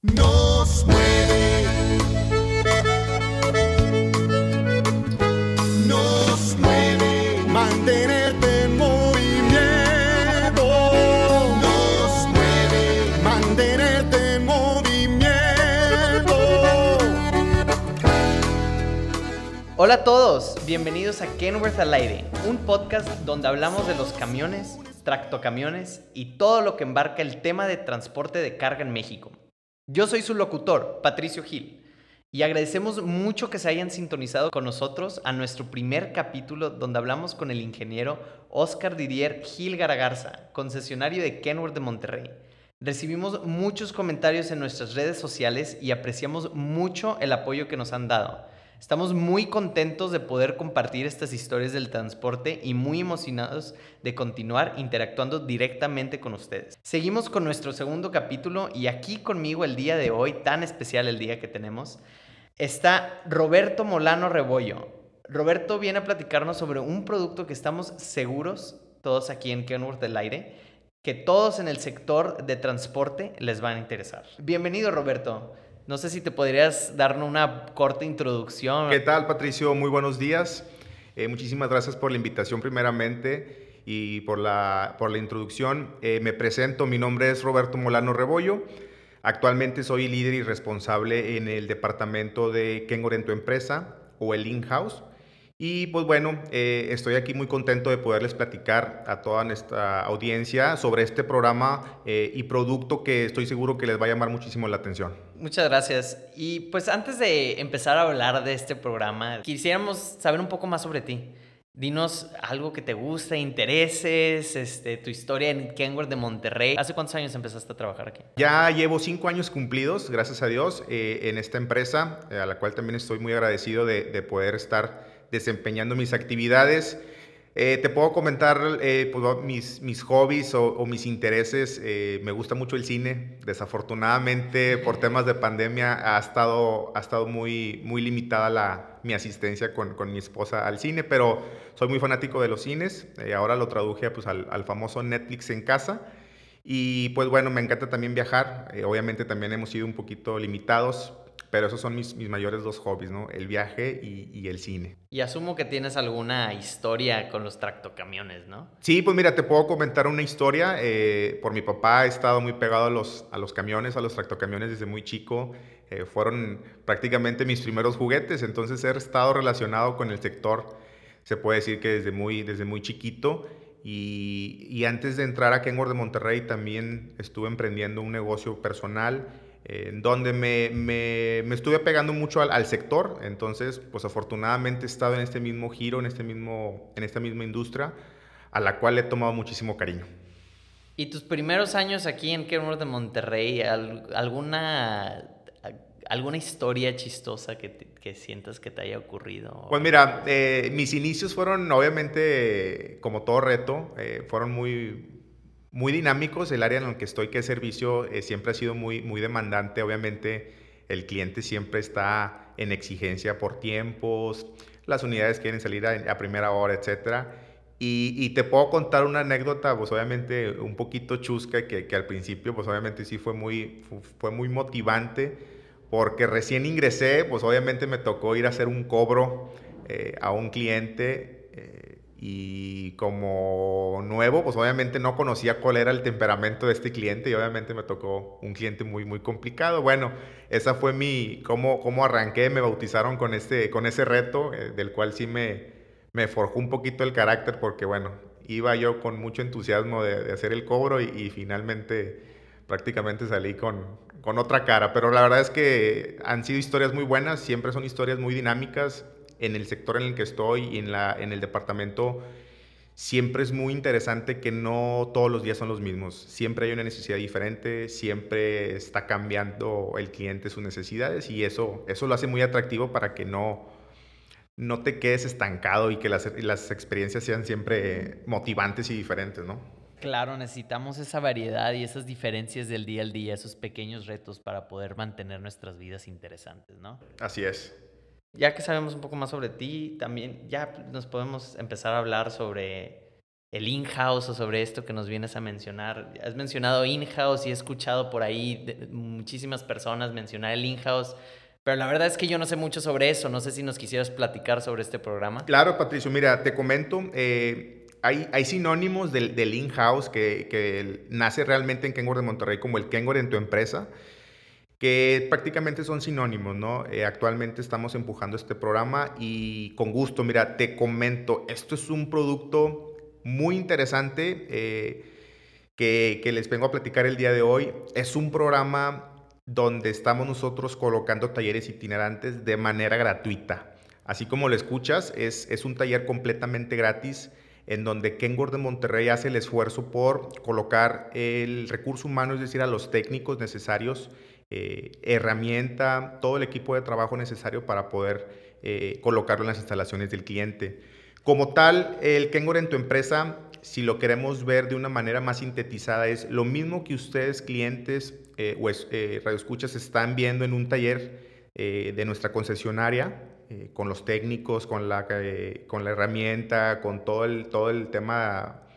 Nos mueve. Nos mueve. Mantenerte en movimiento. Nos mueve. Mantenerte en movimiento. Hola a todos, bienvenidos a Kenworth al aire, un podcast donde hablamos de los camiones, tractocamiones y todo lo que embarca el tema de transporte de carga en México. Yo soy su locutor, Patricio Gil, y agradecemos mucho que se hayan sintonizado con nosotros a nuestro primer capítulo donde hablamos con el ingeniero Oscar Didier Gil Garagarza, concesionario de Kenworth de Monterrey. Recibimos muchos comentarios en nuestras redes sociales y apreciamos mucho el apoyo que nos han dado. Estamos muy contentos de poder compartir estas historias del transporte y muy emocionados de continuar interactuando directamente con ustedes. Seguimos con nuestro segundo capítulo y aquí conmigo el día de hoy, tan especial el día que tenemos, está Roberto Molano Rebollo. Roberto viene a platicarnos sobre un producto que estamos seguros, todos aquí en Kenworth del Aire, que todos en el sector de transporte les van a interesar. Bienvenido Roberto. No sé si te podrías darnos una corta introducción. ¿Qué tal, Patricio? Muy buenos días. Eh, muchísimas gracias por la invitación primeramente y por la, por la introducción. Eh, me presento, mi nombre es Roberto Molano Rebollo. Actualmente soy líder y responsable en el departamento de Kengo en tu empresa o el in-house. Y pues bueno, eh, estoy aquí muy contento de poderles platicar a toda nuestra audiencia sobre este programa y producto que estoy seguro que les va a llamar muchísimo la atención. Muchas gracias. Y pues antes de empezar a hablar de este programa, quisiéramos saber un poco más sobre ti. Dinos algo que te guste, intereses, este, tu historia en Kenworth de Monterrey. ¿Hace cuántos años empezaste a trabajar aquí? Ya llevo cinco años cumplidos, gracias a Dios, eh, en esta empresa, a la cual también estoy muy agradecido de, de poder estar desempeñando mis actividades. Eh, te puedo comentar eh, pues, mis, mis hobbies o, o mis intereses. Eh, me gusta mucho el cine. Desafortunadamente, por temas de pandemia, ha estado, ha estado muy, muy limitada la, mi asistencia con, con mi esposa al cine, pero soy muy fanático de los cines. ahora lo traduje pues, al, al, famoso Netflix en casa. Y pues bueno, me encanta también viajar. obviamente también hemos sido un poquito limitados, pero esos son mis, mis mayores dos hobbies, ¿no? El viaje y, y, el cine. Y asumo que tienes alguna historia con los tractocamiones, ¿no? Sí, pues mira, te puedo comentar una historia. Eh, por mi papá he estado muy pegado a los, a los camiones, a los tractocamiones desde muy chico. Eh, fueron prácticamente mis primeros juguetes, entonces he estado relacionado con el sector, se puede decir que desde muy, desde muy chiquito. Y, y antes de entrar a Kenworth de Monterrey también estuve emprendiendo un negocio personal en donde me, me, me, estuve pegando mucho al, al, sector, entonces pues afortunadamente he estado en este mismo giro, en, este mismo, en esta misma industria, a la cual he tomado muchísimo cariño. ¿Y tus primeros años aquí en Kenworth de Monterrey, alguna, alguna historia chistosa que, te, que, sientas que te haya ocurrido? Pues mira, eh, mis inicios fueron obviamente, como todo reto, eh, fueron muy, muy dinámicos. El área en el que estoy, que es servicio, eh, siempre ha sido muy, muy demandante. Obviamente, el cliente siempre está en exigencia por tiempos, las unidades quieren salir a, primera hora. Y, y, te puedo contar una anécdota, pues obviamente un poquito chusca, que, que al principio, pues obviamente sí fue muy, fue muy motivante, porque recién ingresé, pues obviamente me tocó ir a hacer un cobro eh, a un cliente. Eh, y como nuevo, pues obviamente no conocía cuál era el temperamento de este cliente y obviamente me tocó un cliente muy, muy complicado. Bueno, esa fue mi, cómo, cómo arranqué, me bautizaron con, este, con ese reto, eh, del cual sí me, me forjó un poquito el carácter porque, bueno, iba yo con mucho entusiasmo de, hacer el cobro y, y, finalmente prácticamente salí con, con otra cara. Pero la verdad es que han sido historias muy buenas, siempre son historias muy dinámicas en el sector en el que estoy y en, la, en el departamento, siempre es muy interesante que no todos los días son los mismos. Siempre hay una necesidad diferente, siempre está cambiando el cliente sus necesidades y eso, eso lo hace muy atractivo para que no, no te quedes estancado y que las, las experiencias sean siempre motivantes y diferentes, ¿no? Claro, necesitamos esa variedad y esas diferencias del día al día, esos pequeños retos para poder mantener nuestras vidas interesantes, ¿no? Así es. Ya que sabemos un poco más sobre ti, también ya nos podemos empezar a hablar sobre el in-house o sobre esto que nos vienes a mencionar. Has mencionado in-house y he escuchado por ahí muchísimas personas mencionar el in-house. Pero la verdad es que yo no sé mucho sobre eso. No sé si nos quisieras platicar sobre este programa. Claro, Patricio. Mira, te comento. Eh, hay, hay, sinónimos del, del in-house que, que, nace realmente en Kenworth de Monterrey como el Kenworth en tu empresa que prácticamente son sinónimos, ¿no? Eh, actualmente estamos empujando este programa y con gusto, mira, te comento, esto es un producto muy interesante eh, que, les vengo a platicar el día de hoy. Es un programa donde estamos nosotros colocando talleres itinerantes de manera gratuita. Así como lo escuchas, es, es un taller completamente gratis en donde Kenworth de Monterrey hace el esfuerzo por colocar el recurso humano, es decir, a los técnicos necesarios eh, herramienta, todo el equipo de trabajo necesario para poder eh, colocarlo en las instalaciones del cliente. Como tal, el Kenworth en tu empresa, si lo queremos ver de una manera más sintetizada, es lo mismo que ustedes, clientes eh, o radioescuchas, están viendo en un taller de nuestra concesionaria, con los técnicos, con la, con la herramienta, con todo el, todo el tema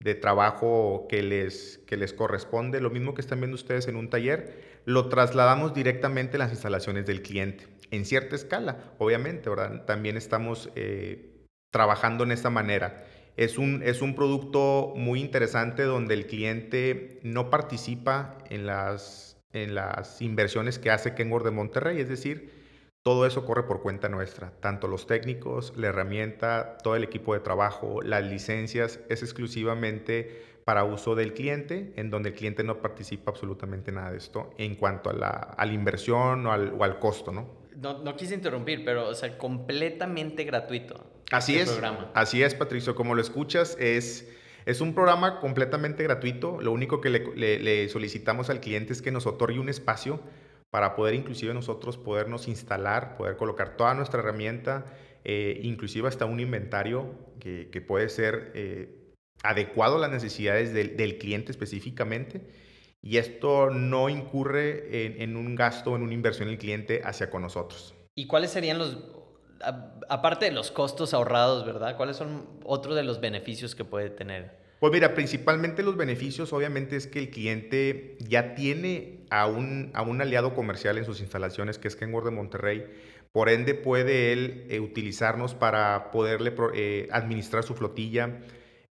de trabajo que les, que les corresponde, lo mismo que están viendo ustedes en un taller, lo trasladamos directamente a las instalaciones del cliente, en cierta escala, obviamente, ¿verdad? También estamos eh, trabajando en esta manera. Es un, es un producto muy interesante donde el cliente no participa en las, en las inversiones que hace Kenworth de Monterrey, es decir, todo eso corre por cuenta nuestra, tanto los técnicos, la herramienta, todo el equipo de trabajo, las licencias, es exclusivamente para uso del cliente, en donde el cliente no participa absolutamente nada de esto en cuanto a la, a la inversión o al, o al costo, ¿no? ¿no? No, quise interrumpir, pero, o sea, completamente gratuito. Así este es, programa. así es, Patricio, como lo escuchas, es, es un programa completamente gratuito, lo único que le, le, solicitamos al cliente es que nos otorgue un espacio para poder inclusive nosotros podernos instalar, poder colocar toda nuestra herramienta, eh, inclusive hasta un inventario que, que puede ser... Eh, adecuado a las necesidades del, cliente específicamente y esto no incurre en, un gasto, en una inversión del cliente hacia con nosotros. ¿Y cuáles serían los, aparte de los costos ahorrados, ¿verdad? ¿Cuáles son otros de los beneficios que puede tener? Pues mira, principalmente los beneficios obviamente es que el cliente ya tiene a un, aliado comercial en sus instalaciones, que es Kenworth de Monterrey. Por ende puede él eh, utilizarnos para poderle eh, administrar su flotilla,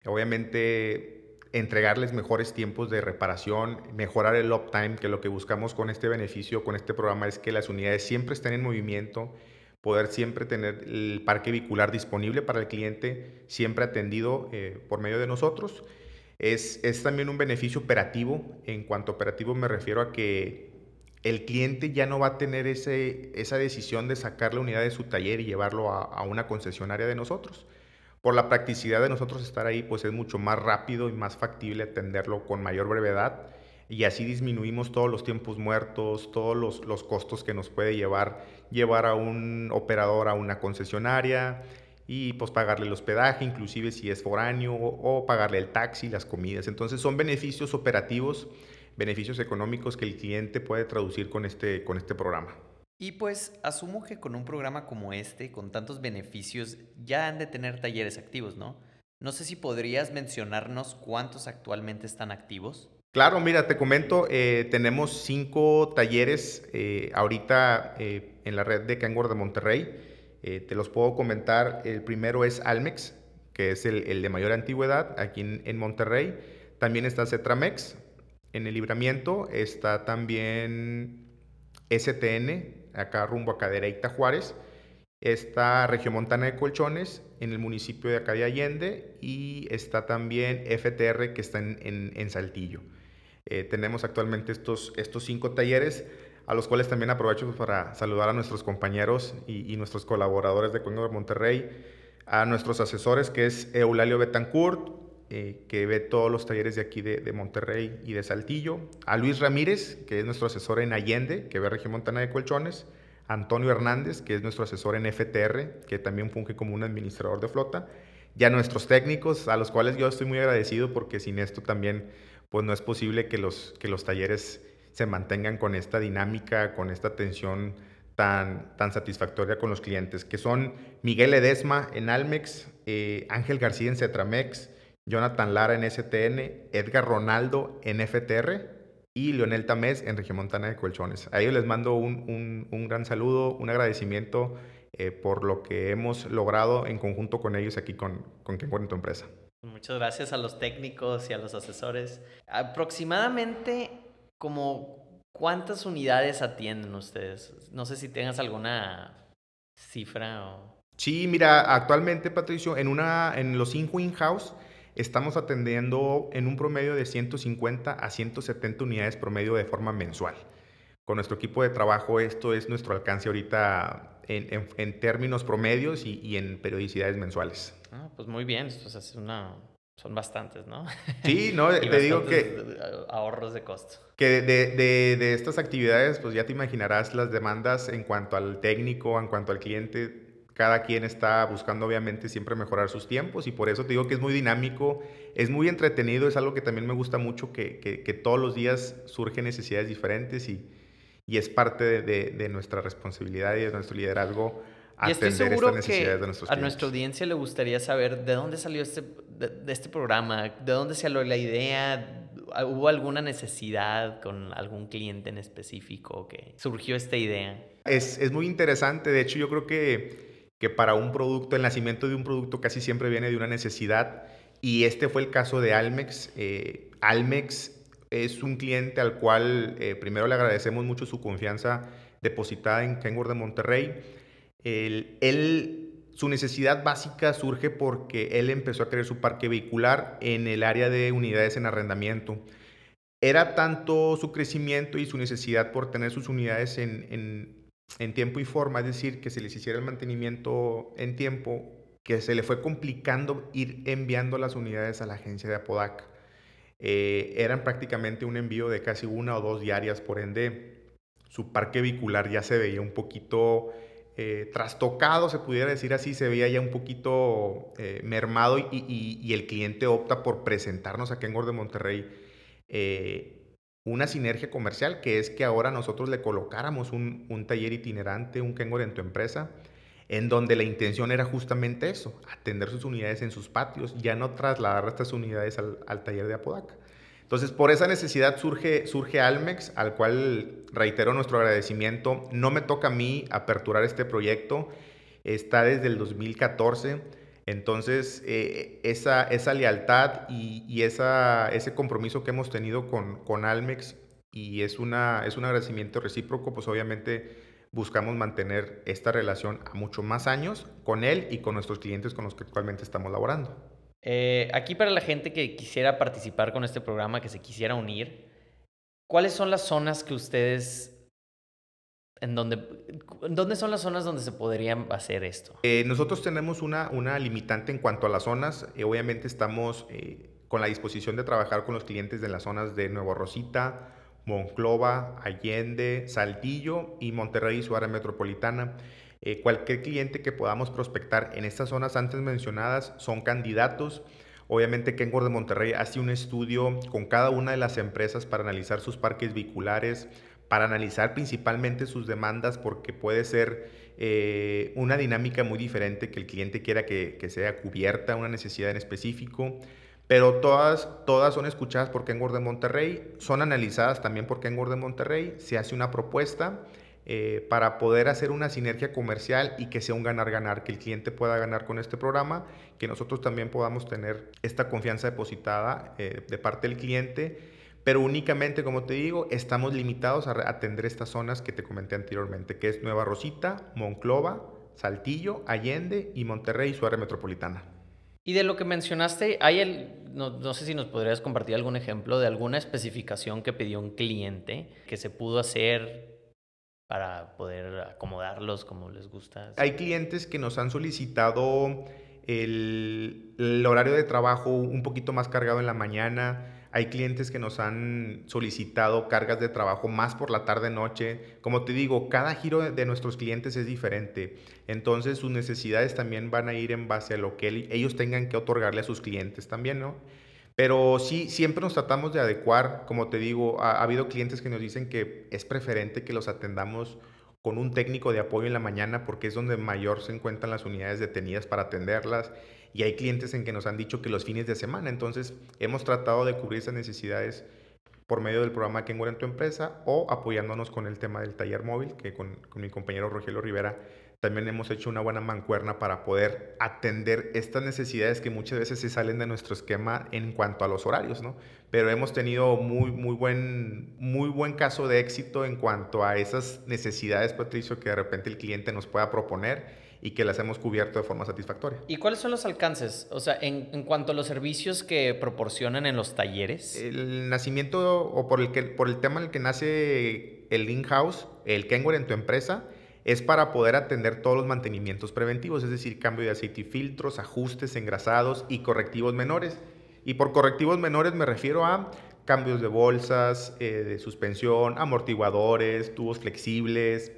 Obviamente, entregarles mejores tiempos de reparación, mejorar el uptime, que lo que buscamos con este beneficio, con este programa, es que las unidades siempre estén en movimiento, poder siempre tener el parque vehicular disponible para el cliente, siempre atendido eh, por medio de nosotros. Es, es, también un beneficio operativo. En cuanto operativo me refiero a que el cliente ya no va a tener ese, esa decisión de sacar la unidad de su taller y llevarlo a, a una concesionaria de nosotros por la practicidad de nosotros estar ahí, pues es mucho más rápido y más factible atenderlo con mayor brevedad y así disminuimos todos los tiempos muertos, todos los, los, costos que nos puede llevar llevar a un operador a una concesionaria y pues pagarle el hospedaje, inclusive si es foráneo, o, pagarle el taxi, las comidas. Entonces son beneficios operativos, beneficios económicos que el cliente puede traducir con este, con este programa. Y pues asumo que con un programa como este, con tantos beneficios, ya han de tener talleres activos, ¿no? No sé si podrías mencionarnos cuántos actualmente están activos. Claro, mira, te comento, eh, tenemos cinco talleres eh, ahorita eh, en la red de Kenworth de Monterrey. Te los puedo comentar. El primero es Almex, que es el, de mayor antigüedad aquí en, en, Monterrey. También está Cetramex en el libramiento. Está también STN acá rumbo a Cadereyta Juárez. Está Regiomontana de Colchones en el municipio de Acadia Allende y está también FTR que está en, Saltillo. Eh, tenemos actualmente estos, estos cinco talleres a los cuales también aprovecho para saludar a nuestros compañeros y, nuestros colaboradores de Cuenca de Monterrey, a nuestros asesores que es Eulalio Betancourt, eh, que ve todos los talleres de aquí de, de, Monterrey y de Saltillo, a Luis Ramírez, que es nuestro asesor en Allende, que ve Región Montana de Colchones, Antonio Hernández, que es nuestro asesor en FTR, que también funge como un administrador de flota, y a nuestros técnicos, a los cuales yo estoy muy agradecido porque sin esto también pues no es posible que los, que los talleres se mantengan con esta dinámica, con esta atención tan, tan satisfactoria con los clientes, que son Miguel Edesma en Almex, eh, Ángel García en Cetramex, Jonathan Lara en STN, Edgar Ronaldo en FTR y Leonel Tamés en Regiomontana de Colchones. A ellos les mando un, un, gran saludo, un agradecimiento eh, por lo que hemos logrado en conjunto con ellos aquí con, con en tu empresa. Muchas gracias a los técnicos y a los asesores. Aproximadamente como cuántas unidades atienden ustedes. No sé si tengas alguna cifra o... Sí, mira, actualmente Patricio, en, una, en los cinco in-house estamos atendiendo en un promedio de 150 a 170 unidades promedio de forma mensual. Con nuestro equipo de trabajo esto es nuestro alcance ahorita en, términos promedios y, en periodicidades mensuales. Ah, pues muy bien, es una, son bastantes, ¿no? Sí, no, te digo que... Ahorros de costo. Que de, de, de, estas actividades, pues ya te imaginarás las demandas en cuanto al técnico, en cuanto al cliente, cada quien está buscando obviamente siempre mejorar sus tiempos y por eso te digo que es muy dinámico, es muy entretenido, es algo que también me gusta mucho, que, que, todos los días surgen necesidades diferentes y, y es parte de, de, nuestra responsabilidad y de nuestro liderazgo atender estas necesidades de nuestros. A nuestra audiencia le gustaría saber de dónde salió este, de, este programa, de dónde salió la idea, ¿Hubo alguna necesidad con algún cliente en específico que surgió esta idea? Es, es, muy interesante. De hecho, yo creo que que para un producto, el nacimiento de un producto casi siempre viene de una necesidad. Y este fue el caso de Almex. Eh, Almex es un cliente al cual eh, primero le agradecemos mucho su confianza depositada en Kenworth de Monterrey. Él, su necesidad básica surge porque él empezó a crear su parque vehicular en el área de unidades en arrendamiento. Era tanto su crecimiento y su necesidad por tener sus unidades en, en tiempo y forma, es decir, que se les hiciera el mantenimiento en tiempo, que se le fue complicando ir enviando las unidades a la agencia de Apodac. Eh, eran prácticamente un envío de casi una o dos diarias, por ende, su parque vehicular ya se veía un poquito eh, trastocado, se pudiera decir así, se veía ya un poquito eh, mermado y, el cliente opta por presentarnos aquí en Gordo de Monterrey una sinergia comercial, que es que ahora nosotros le colocáramos un, taller itinerante, un Kenworth en tu empresa, en donde la intención era justamente eso, atender sus unidades en sus patios, ya no trasladar estas unidades al, taller de Apodaca. Entonces, por esa necesidad surge, surge Almex, al cual reitero nuestro agradecimiento. No me toca a mí aperturar este proyecto, está desde el 2014 entonces, eh, esa, esa, lealtad y, esa, ese compromiso que hemos tenido con, con Almex y es, una, es un agradecimiento recíproco, pues obviamente buscamos mantener esta relación a mucho más años con él y con nuestros clientes con los que actualmente estamos laborando. Eh, aquí para la gente que quisiera participar con este programa, que se quisiera unir, ¿cuáles son las zonas que ustedes ¿En dónde, dónde son las zonas donde se podría hacer esto? Eh, nosotros tenemos una, una limitante en cuanto a las zonas. Eh, obviamente estamos con la disposición de trabajar con los clientes de las zonas de Nuevo Rosita, Monclova, Allende, Saltillo y Monterrey, su área metropolitana. Cualquier cliente que podamos prospectar en estas zonas antes mencionadas son candidatos. Obviamente Kenworth de Monterrey hace un estudio con cada una de las empresas para analizar sus parques vehiculares, para analizar principalmente sus demandas porque puede ser eh, una dinámica muy diferente que el cliente quiera que, sea cubierta, una necesidad en específico. Pero todas, todas son escuchadas por Kenworth de Monterrey, son analizadas también por Kenworth de Monterrey, se hace una propuesta eh, para poder hacer una sinergia comercial y que sea un ganar-ganar, que el cliente pueda ganar con este programa, que nosotros también podamos tener esta confianza depositada eh, de parte del cliente pero únicamente, como te digo, estamos limitados a atender estas zonas que te comenté anteriormente, que es Nueva Rosita, Monclova, Saltillo, Allende y Monterrey, su área metropolitana. Y de lo que mencionaste, hay el, no, sé si nos podrías compartir algún ejemplo de alguna especificación que pidió un cliente que se pudo hacer para poder acomodarlos como les gusta. Hay clientes que nos han solicitado el, el horario de trabajo un poquito más cargado en la mañana, hay clientes que nos han solicitado cargas de trabajo más por la tarde-noche. Como te digo, cada giro de nuestros clientes es diferente. Entonces sus necesidades también van a ir en base a lo que ellos tengan que otorgarle a sus clientes también, ¿no? Pero sí, siempre nos tratamos de adecuar. Como te digo, ha, habido clientes que nos dicen que es preferente que los atendamos con un técnico de apoyo en la mañana porque es donde mayor se encuentran las unidades detenidas para atenderlas y hay clientes en que nos han dicho que los fines de semana. Entonces hemos tratado de cubrir esas necesidades por medio del programa Kenware en tu empresa o apoyándonos con el tema del taller móvil que con mi compañero Rogelio Rivera también hemos hecho una buena mancuerna para poder atender estas necesidades que muchas veces se salen de nuestro esquema en cuanto a los horarios, ¿no? Pero hemos tenido muy, muy, buen, muy buen caso de éxito en cuanto a esas necesidades, Patricio, que de repente el cliente nos pueda proponer y que las hemos cubierto de forma satisfactoria. ¿Y cuáles son los alcances? O sea, en, en, cuanto a los servicios que proporcionan en los talleres. El nacimiento o por el, que, por el tema en el que nace el in-house, el Kenware en tu empresa, es para poder atender todos los mantenimientos preventivos, es decir, cambio de aceite y filtros, ajustes, engrasados y correctivos menores. Y por correctivos menores me refiero a cambios de bolsas, eh, de suspensión, amortiguadores, tubos flexibles,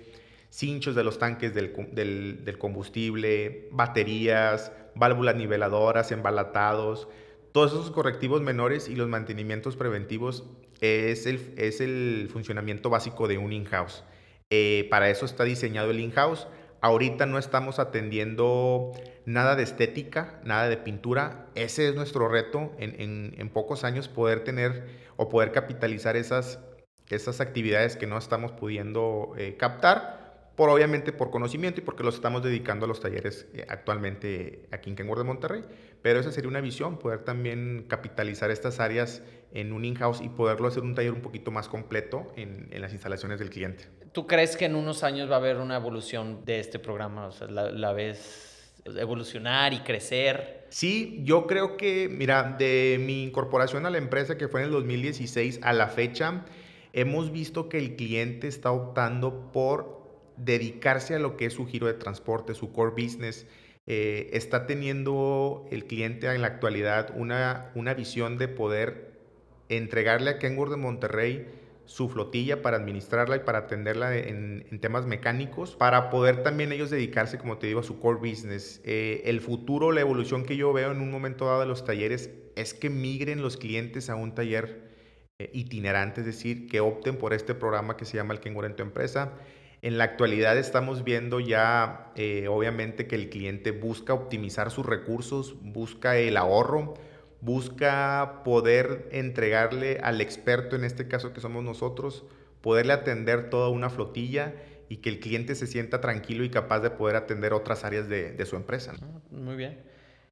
cinchos de los tanques del, del, combustible, baterías, válvulas niveladoras, embalatados. Todos esos correctivos menores y los mantenimientos preventivos es el, es el funcionamiento básico de un in-house. Eh, para eso está diseñado el in-house. Ahorita no estamos atendiendo nada de estética, nada de pintura. Ese es nuestro reto en, en, pocos años poder tener o poder capitalizar esas, esas actividades que no estamos pudiendo eh, captar por obviamente por conocimiento y porque los estamos dedicando a los talleres eh, actualmente aquí en Kenworth de Monterrey. Pero esa sería una visión, poder también capitalizar estas áreas en un in-house y poderlo hacer un taller un poquito más completo en, en, las instalaciones del cliente. ¿Tú crees que en unos años va a haber una evolución de este programa? O sea, la, la ves evolucionar y crecer. Sí, yo creo que, mira, de mi incorporación a la empresa que fue en el 2016 a la fecha, hemos visto que el cliente está optando por dedicarse a lo que es su giro de transporte, su core business. Eh, está teniendo el cliente en la actualidad una, una visión de poder entregarle a Kenworth de Monterrey su flotilla para administrarla y para atenderla en, temas mecánicos, para poder también ellos dedicarse, como te digo, a su core business. Eh, el futuro, la evolución que yo veo en un momento dado de los talleres es que migren los clientes a un taller eh, itinerante, es decir, que opten por este programa que se llama el Kenworth en tu empresa en la actualidad estamos viendo ya, eh, obviamente, que el cliente busca optimizar sus recursos, busca el ahorro, busca poder entregarle al experto, en este caso que somos nosotros, poderle atender toda una flotilla y que el cliente se sienta tranquilo y capaz de poder atender otras áreas de, su empresa. Ah, muy bien.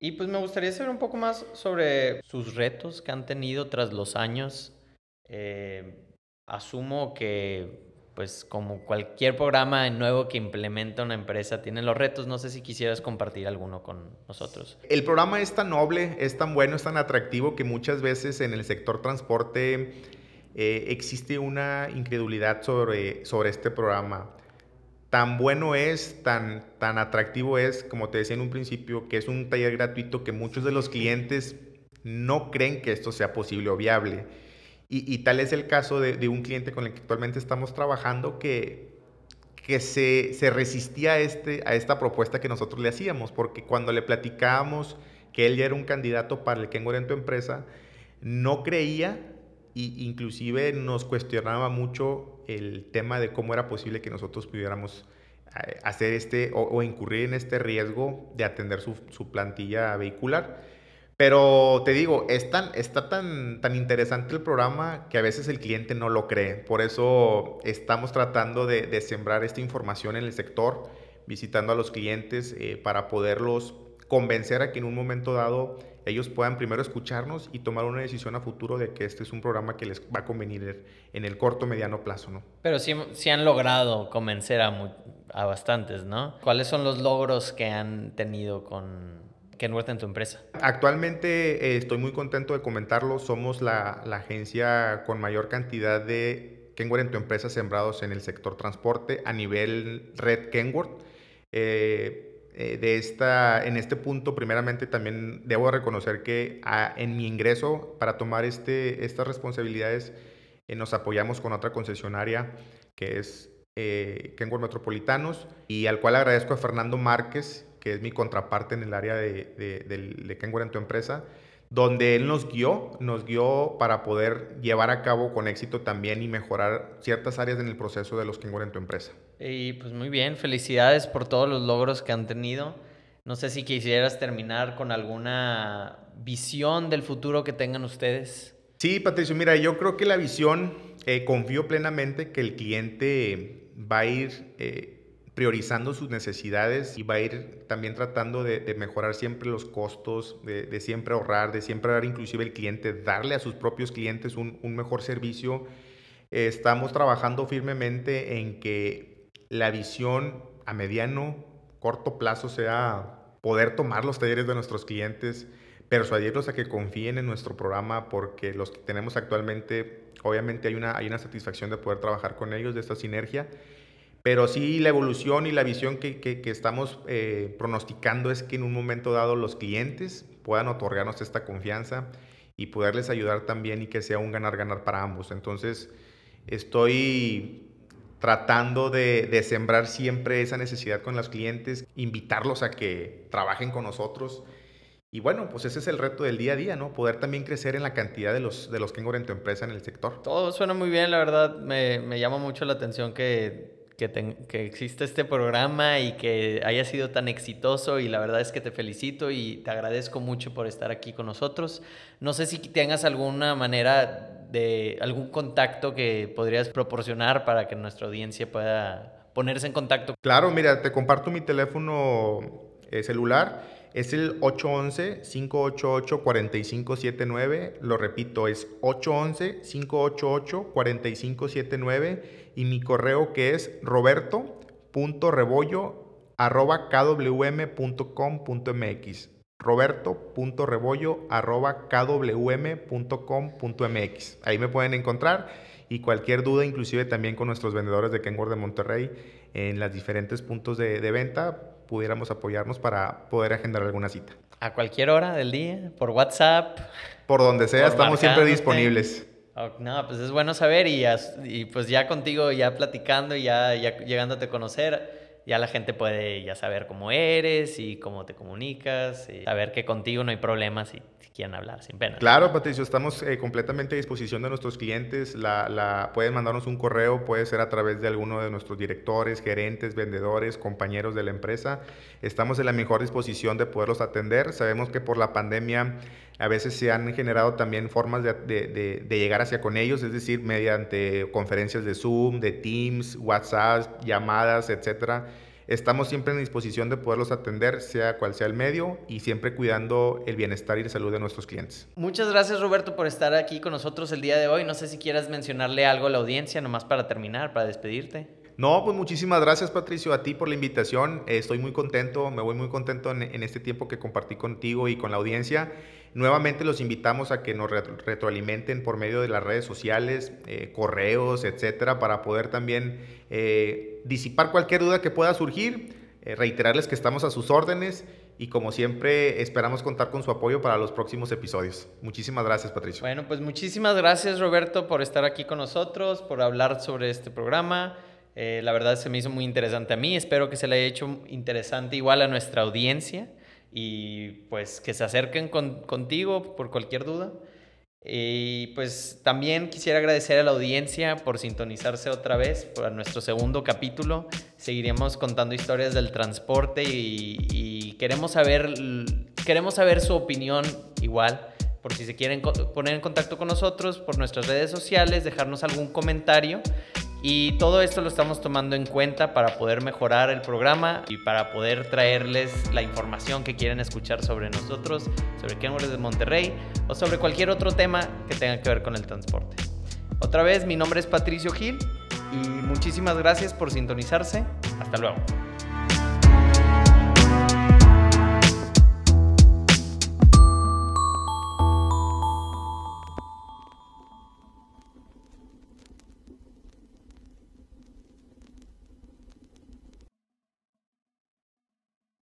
Y pues me gustaría saber un poco más sobre sus retos que han tenido tras los años. Eh, asumo que pues como cualquier programa nuevo que implementa una empresa tiene los retos, no sé si quisieras compartir alguno con nosotros. El programa es tan noble, es tan bueno, es tan atractivo que muchas veces en el sector transporte eh, existe una incredulidad sobre, sobre este programa. Tan bueno es, tan, tan atractivo es, como te decía en un principio, que es un taller gratuito que muchos de los clientes no creen que esto sea posible o viable. Y, tal es el caso de, un cliente con el que actualmente estamos trabajando que, que se, se resistía a, este, a esta propuesta que nosotros le hacíamos, porque cuando le platicábamos que él ya era un candidato para el Kenworth en tu empresa, no creía e inclusive nos cuestionaba mucho el tema de cómo era posible que nosotros pudiéramos eh, hacer este o, o incurrir en este riesgo de atender su, su plantilla vehicular. Pero te digo, es tan, está tan, tan interesante el programa que a veces el cliente no lo cree. Por eso estamos tratando de, sembrar esta información en el sector, visitando a los clientes eh, para poderlos convencer a que en un momento dado ellos puedan primero escucharnos y tomar una decisión a futuro de que este es un programa que les va a convenir en el corto mediano plazo, ¿no? Pero sí, sí han logrado convencer a, a bastantes, ¿no? ¿Cuáles son los logros que han tenido con, Kenworth en tu empresa? Actualmente eh, estoy muy contento de comentarlo. Somos la, agencia con mayor cantidad de Kenworth en tu empresa sembrados en el sector transporte a nivel red Kenworth. Eh, eh, de esta, en este punto, primeramente, también debo reconocer que a, en mi ingreso para tomar este, estas responsabilidades nos apoyamos con otra concesionaria que es eh, Kenworth Metropolitanos y al cual agradezco a Fernando Márquez, que es mi contraparte en el área de, de, de, de en tu empresa, donde él nos guió, nos guió para poder llevar a cabo con éxito también y mejorar ciertas áreas en el proceso de los Kenwood en tu empresa. Y pues muy bien, felicidades por todos los logros que han tenido. No sé si quisieras terminar con alguna visión del futuro que tengan ustedes. Sí, Patricio, mira, yo creo que la visión, eh, confío plenamente que el cliente va a ir eh, priorizando sus necesidades y va a ir también tratando de, mejorar siempre los costos, de, siempre ahorrar, de siempre dar inclusive el cliente, darle a sus propios clientes un, mejor servicio. estamos trabajando firmemente en que la visión a mediano, corto plazo sea poder tomar los talleres de nuestros clientes, persuadirlos a que confíen en nuestro programa porque los que tenemos actualmente, obviamente hay una, hay una satisfacción de poder trabajar con ellos, de esta sinergia pero sí, la evolución y la visión que, que, estamos eh, pronosticando es que en un momento dado los clientes puedan otorgarnos esta confianza y poderles ayudar también y que sea un ganar-ganar para ambos. Entonces, estoy tratando de, de, sembrar siempre esa necesidad con los clientes, invitarlos a que trabajen con nosotros. Y bueno, pues ese es el reto del día a día, ¿no? Poder también crecer en la cantidad de los, de los que en tu empresa en el sector. Todo suena muy bien, la verdad. Me, me llama mucho la atención que que, que existe este programa y que haya sido tan exitoso y la verdad es que te felicito y te agradezco mucho por estar aquí con nosotros. No sé si tengas alguna manera de algún contacto que podrías proporcionar para que nuestra audiencia pueda ponerse en contacto. Claro, mira, te comparto mi teléfono eh, celular. Es el 811-588-4579. Lo repito, es 811-588-4579 y mi correo que es roberto.rebollo.kwm.com.mx roberto.rebollo.kwm.com.mx Ahí me pueden encontrar. Y cualquier duda, inclusive también con nuestros vendedores de Kenworth de Monterrey en los diferentes puntos de venta, pudiéramos apoyarnos para poder agendar alguna cita. A cualquier hora del día, por WhatsApp. Por donde sea, estamos siempre disponibles. No, pues es bueno saber y, y pues ya contigo, ya platicando, ya, ya llegándote a conocer, ya la gente puede ya saber cómo eres y cómo te comunicas, y saber que contigo no hay problemas y si quieren hablar sin pena. Claro, Patricio, estamos eh, completamente a disposición de nuestros clientes. La, la, pueden mandarnos un correo, puede ser a través de alguno de nuestros directores, gerentes, vendedores, compañeros de la empresa. Estamos en la mejor disposición de poderlos atender. Sabemos que por la pandemia a veces se han generado también formas de, llegar hacia con ellos, es decir, mediante conferencias de Zoom, de Teams, WhatsApp, llamadas, etcétera. Estamos siempre en disposición de poderlos atender, sea cual sea el medio, y siempre cuidando el bienestar y la salud de nuestros clientes. Muchas gracias, Roberto, por estar aquí con nosotros el día de hoy. No sé si quieras mencionarle algo a la audiencia, nomás para terminar, para despedirte. No, pues muchísimas gracias Patricio, a ti por la invitación. estoy muy contento, me voy muy contento en, en, este tiempo que compartí contigo y con la audiencia. Nuevamente los invitamos a que nos retroalimenten por medio de las redes sociales, eh, correos, etcétera, para poder también eh, disipar cualquier duda que pueda surgir, eh, reiterarles que estamos a sus órdenes y como siempre esperamos contar con su apoyo para los próximos episodios. Muchísimas gracias, Patricio. Bueno, pues muchísimas gracias, Roberto, por estar aquí con nosotros, por hablar sobre este programa. La verdad se me hizo muy interesante a mí, espero que se le haya hecho interesante igual a nuestra audiencia y pues que se acerquen contigo por cualquier duda. Y pues también quisiera agradecer a la audiencia por sintonizarse otra vez para nuestro segundo capítulo. Seguiremos contando historias del transporte y, queremos, saber, queremos saber su opinión igual. Por si se quieren poner en contacto con nosotros por nuestras redes sociales, dejarnos algún comentario y todo esto lo estamos tomando en cuenta para poder mejorar el programa y para poder traerles la información que quieren escuchar sobre nosotros, sobre Kenworth de Monterrey o sobre cualquier otro tema que tenga que ver con el transporte. Otra vez, mi nombre es Patricio Gil y muchísimas gracias por sintonizarse. Hasta luego.